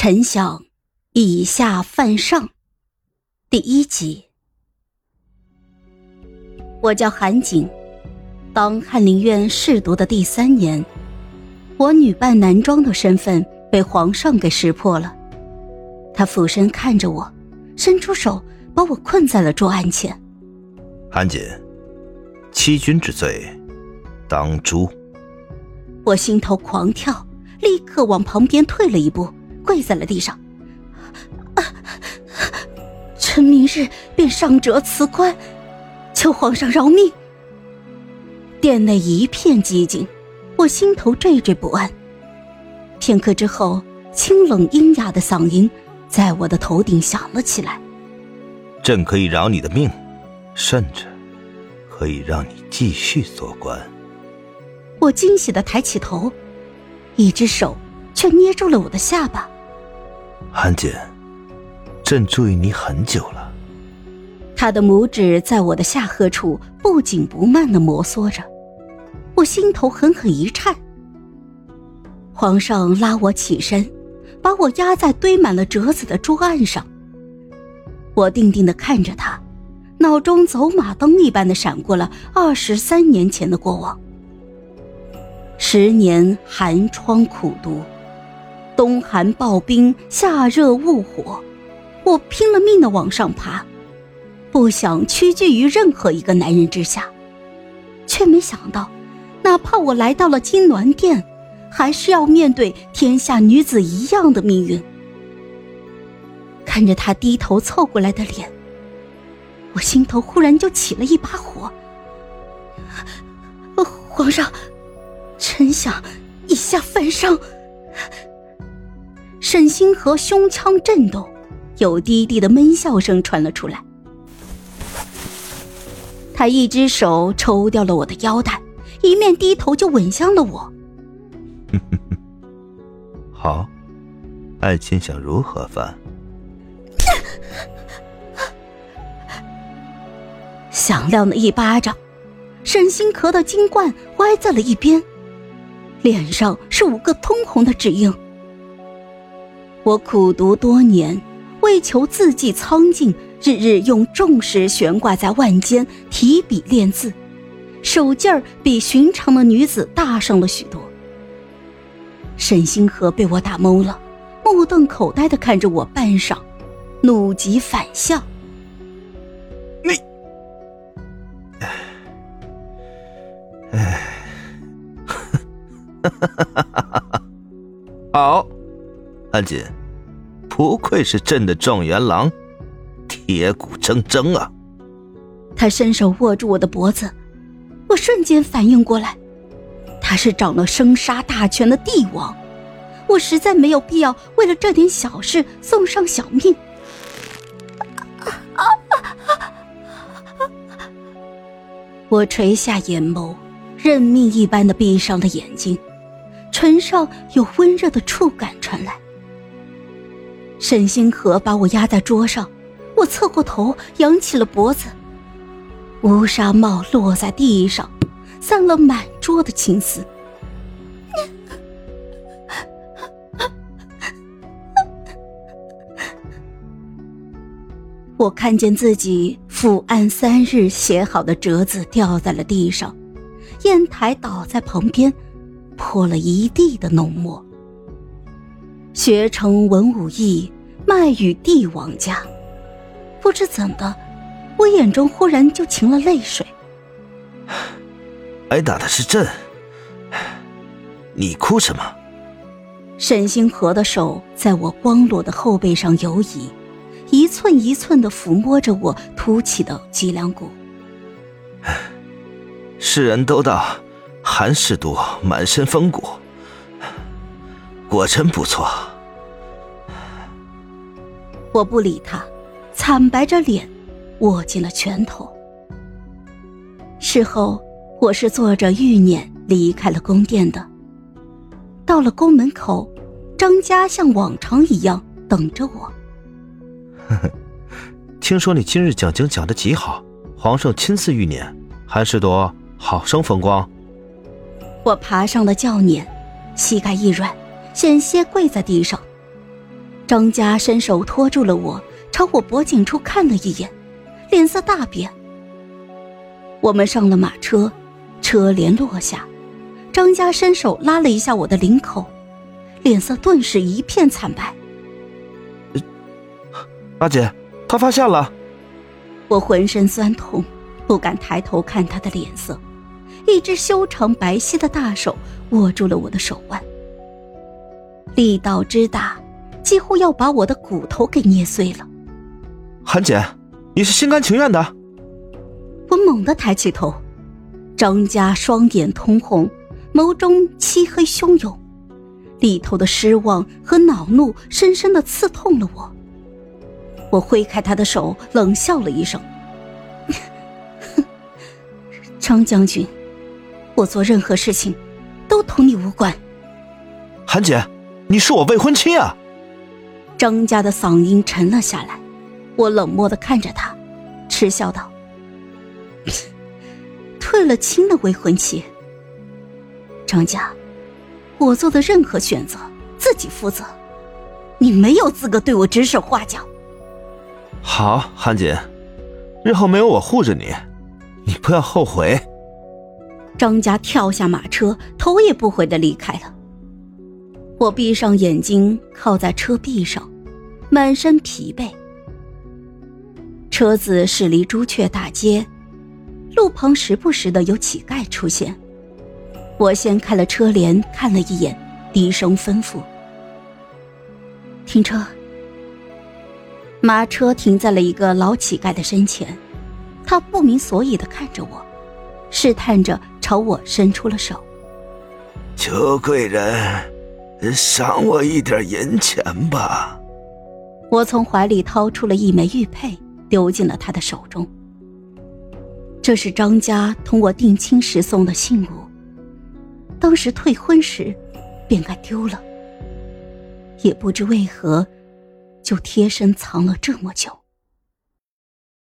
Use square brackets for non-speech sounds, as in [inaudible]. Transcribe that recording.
臣想以下犯上。第一集。我叫韩景，当翰林院侍读的第三年，我女扮男装的身份被皇上给识破了。他俯身看着我，伸出手把我困在了桌案前。韩瑾，欺君之罪，当诛。我心头狂跳，立刻往旁边退了一步。跪在了地上，臣明日便上折辞官，求皇上饶命。殿内一片寂静，我心头惴惴不安。片刻之后，清冷阴哑的嗓音在我的头顶响了起来：“朕可以饶你的命，甚至可以让你继续做官。”我惊喜的抬起头，一只手却捏住了我的下巴。韩姐，朕注意你很久了。他的拇指在我的下颌处不紧不慢的摩挲着，我心头狠狠一颤。皇上拉我起身，把我压在堆满了折子的桌案上。我定定的看着他，脑中走马灯一般的闪过了二十三年前的过往。十年寒窗苦读。冬寒暴冰，夏热雾火，我拼了命的往上爬，不想屈居于任何一个男人之下，却没想到，哪怕我来到了金銮殿，还是要面对天下女子一样的命运。看着他低头凑过来的脸，我心头忽然就起了一把火。皇上，臣想以下犯上。沈星河胸腔震动，有低低的闷笑声传了出来。他一只手抽掉了我的腰带，一面低头就吻向了我。[laughs] 好，爱卿想如何犯？[laughs] 响亮的一巴掌，沈星河的金冠歪在了一边，脸上是五个通红的指印。我苦读多年，为求字迹苍劲，日日用重石悬挂在腕间，提笔练字，手劲儿比寻常的女子大上了许多。沈星河被我打懵了，目瞪口呆的看着我半晌，怒极反笑：“你，哎，哈哈哈哈哈哈！[laughs] 好，安锦。”不愧是朕的状元郎，铁骨铮铮啊！他伸手握住我的脖子，我瞬间反应过来，他是掌了生杀大权的帝王，我实在没有必要为了这点小事送上小命。[laughs] 我垂下眼眸，认命一般的闭上了眼睛，唇上有温热的触感传来。沈星河把我压在桌上，我侧过头，扬起了脖子。乌纱帽落在地上，散了满桌的青丝。[laughs] 我看见自己伏案三日写好的折子掉在了地上，砚台倒在旁边，泼了一地的浓墨。学成文武艺，卖与帝王家。不知怎的，我眼中忽然就噙了泪水。[laughs] 挨打的是朕，你哭什么？沈星河的手在我光裸的后背上游移，一寸一寸的抚摸着我凸起的脊梁骨。世人都道寒士多满身风骨。果真不错。我不理他，惨白着脸，握紧了拳头。事后，我是坐着玉辇离开了宫殿的。到了宫门口，张家像往常一样等着我。呵呵，听说你今日讲经讲的极好，皇上亲赐玉辇，韩世铎好生风光。我爬上了轿辇，膝盖一软。险些跪在地上，张家伸手托住了我，朝我脖颈处看了一眼，脸色大变。我们上了马车，车帘落下，张家伸手拉了一下我的领口，脸色顿时一片惨白。阿姐，他发现了。我浑身酸痛，不敢抬头看他的脸色，一只修长白皙的大手握住了我的手腕，力道之大。几乎要把我的骨头给捏碎了，韩姐，你是心甘情愿的？我猛地抬起头，张家双眼通红，眸中漆黑汹涌，里头的失望和恼怒深深的刺痛了我。我挥开他的手，冷笑了一声：“ [laughs] 张将军，我做任何事情都同你无关。”韩姐，你是我未婚妻啊！张家的嗓音沉了下来，我冷漠的看着他，嗤笑道：“退了亲的未婚妻。张家，我做的任何选择自己负责，你没有资格对我指手画脚。”好，韩姐，日后没有我护着你，你不要后悔。张家跳下马车，头也不回的离开了。我闭上眼睛，靠在车壁上，满身疲惫。车子驶离朱雀大街，路旁时不时的有乞丐出现。我掀开了车帘，看了一眼，低声吩咐：“停车。”马车停在了一个老乞丐的身前，他不明所以的看着我，试探着朝我伸出了手：“邱贵人。”赏我一点银钱吧。我从怀里掏出了一枚玉佩，丢进了他的手中。这是张家同我定亲时送的信物，当时退婚时便该丢了，也不知为何，就贴身藏了这么久。